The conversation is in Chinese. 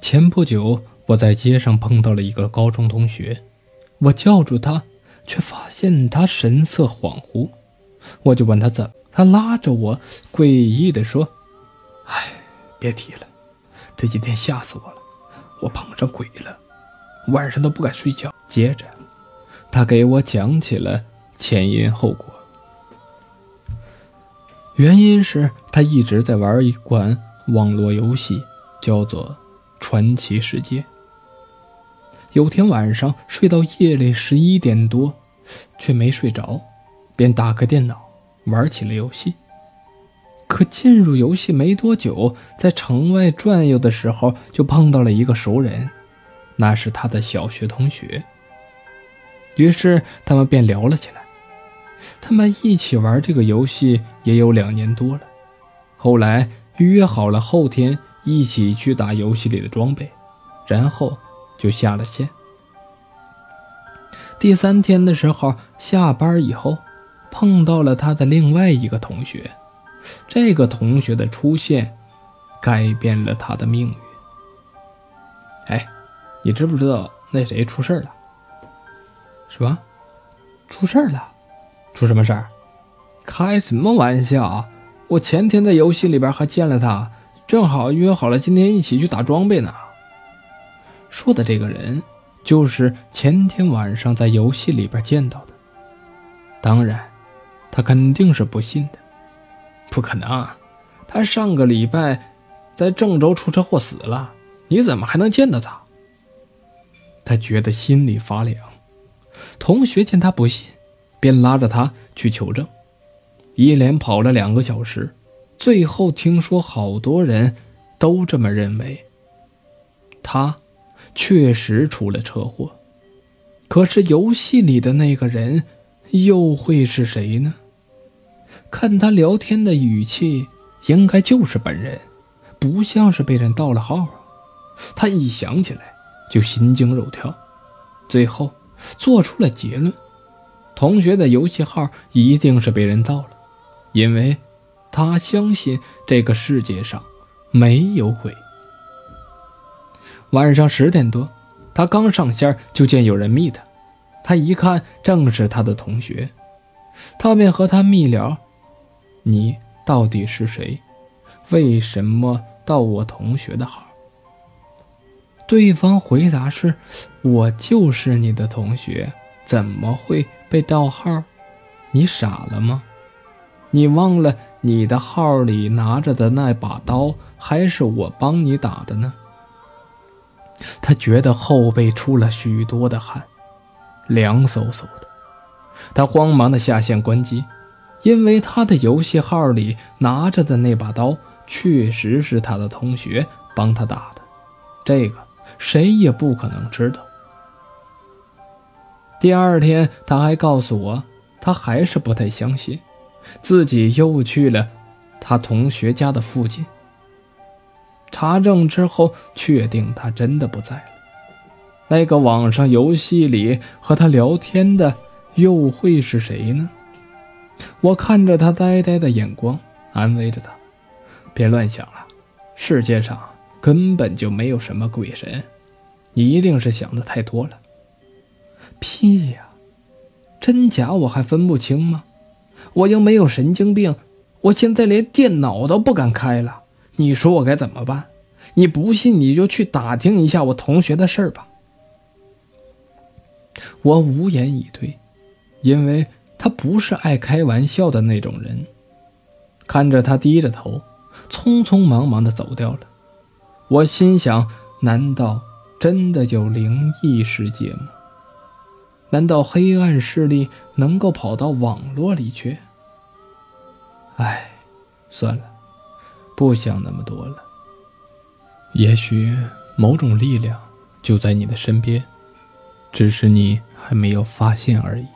前不久，我在街上碰到了一个高中同学，我叫住他，却发现他神色恍惚。我就问他怎，他拉着我，诡异地说：“哎，别提了，这几天吓死我了，我碰上鬼了，晚上都不敢睡觉。”接着，他给我讲起了前因后果。原因是他一直在玩一款网络游戏，叫做。传奇世界。有天晚上睡到夜里十一点多，却没睡着，便打开电脑玩起了游戏。可进入游戏没多久，在城外转悠的时候，就碰到了一个熟人，那是他的小学同学。于是他们便聊了起来。他们一起玩这个游戏也有两年多了，后来约好了后天。一起去打游戏里的装备，然后就下了线。第三天的时候，下班以后碰到了他的另外一个同学。这个同学的出现改变了他的命运。哎，你知不知道那谁出事了？什么？出事了？出什么事儿？开什么玩笑！我前天在游戏里边还见了他。正好约好了今天一起去打装备呢。说的这个人就是前天晚上在游戏里边见到的。当然，他肯定是不信的。不可能，他上个礼拜在郑州出车祸死了，你怎么还能见到他？他觉得心里发凉。同学见他不信，便拉着他去求证，一连跑了两个小时。最后听说，好多人都这么认为。他确实出了车祸，可是游戏里的那个人又会是谁呢？看他聊天的语气，应该就是本人，不像是被人盗了号！他一想起来就心惊肉跳，最后做出了结论：同学的游戏号一定是被人盗了，因为。他相信这个世界上没有鬼。晚上十点多，他刚上线就见有人密他，他一看正是他的同学，他便和他密聊：“你到底是谁？为什么盗我同学的号？”对方回答是：“我就是你的同学，怎么会被盗号？你傻了吗？你忘了？”你的号里拿着的那把刀，还是我帮你打的呢？他觉得后背出了许多的汗，凉飕飕的。他慌忙的下线关机，因为他的游戏号里拿着的那把刀，确实是他的同学帮他打的。这个谁也不可能知道。第二天，他还告诉我，他还是不太相信。自己又去了他同学家的附近，查证之后确定他真的不在了。那个网上游戏里和他聊天的又会是谁呢？我看着他呆呆的眼光，安慰着他：“别乱想了，世界上根本就没有什么鬼神，你一定是想的太多了。”屁呀，真假我还分不清吗？我又没有神经病，我现在连电脑都不敢开了。你说我该怎么办？你不信你就去打听一下我同学的事儿吧。我无言以对，因为他不是爱开玩笑的那种人。看着他低着头，匆匆忙忙的走掉了，我心想：难道真的有灵异世界吗？难道黑暗势力能够跑到网络里去？唉，算了，不想那么多了。也许某种力量就在你的身边，只是你还没有发现而已。